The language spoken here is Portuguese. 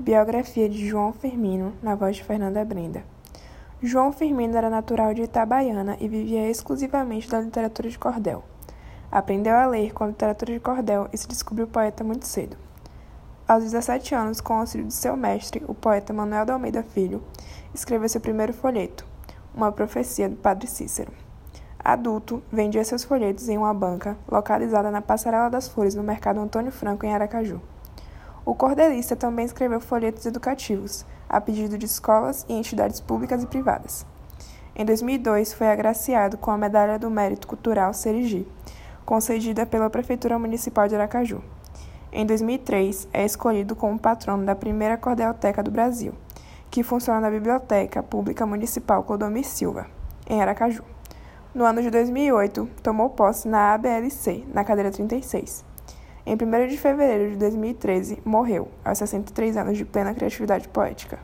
Biografia de João Firmino, na voz de Fernanda Brenda. João Firmino era natural de Itabaiana e vivia exclusivamente da literatura de cordel. Aprendeu a ler com a literatura de cordel e se descobriu poeta muito cedo. Aos 17 anos, com o auxílio de seu mestre, o poeta Manuel de Almeida Filho, escreveu seu primeiro folheto, Uma Profecia do Padre Cícero. Adulto, vendia seus folhetos em uma banca localizada na Passarela das Flores, no mercado Antônio Franco, em Aracaju. O cordelista também escreveu folhetos educativos, a pedido de escolas e entidades públicas e privadas. Em 2002, foi agraciado com a Medalha do Mérito Cultural Serigi, concedida pela Prefeitura Municipal de Aracaju. Em 2003, é escolhido como patrono da primeira cordelteca do Brasil, que funciona na Biblioteca Pública Municipal Clodomir Silva, em Aracaju. No ano de 2008, tomou posse na ABLC, na cadeira 36. Em 1 de fevereiro de 2013, morreu, aos 63 anos de plena criatividade poética.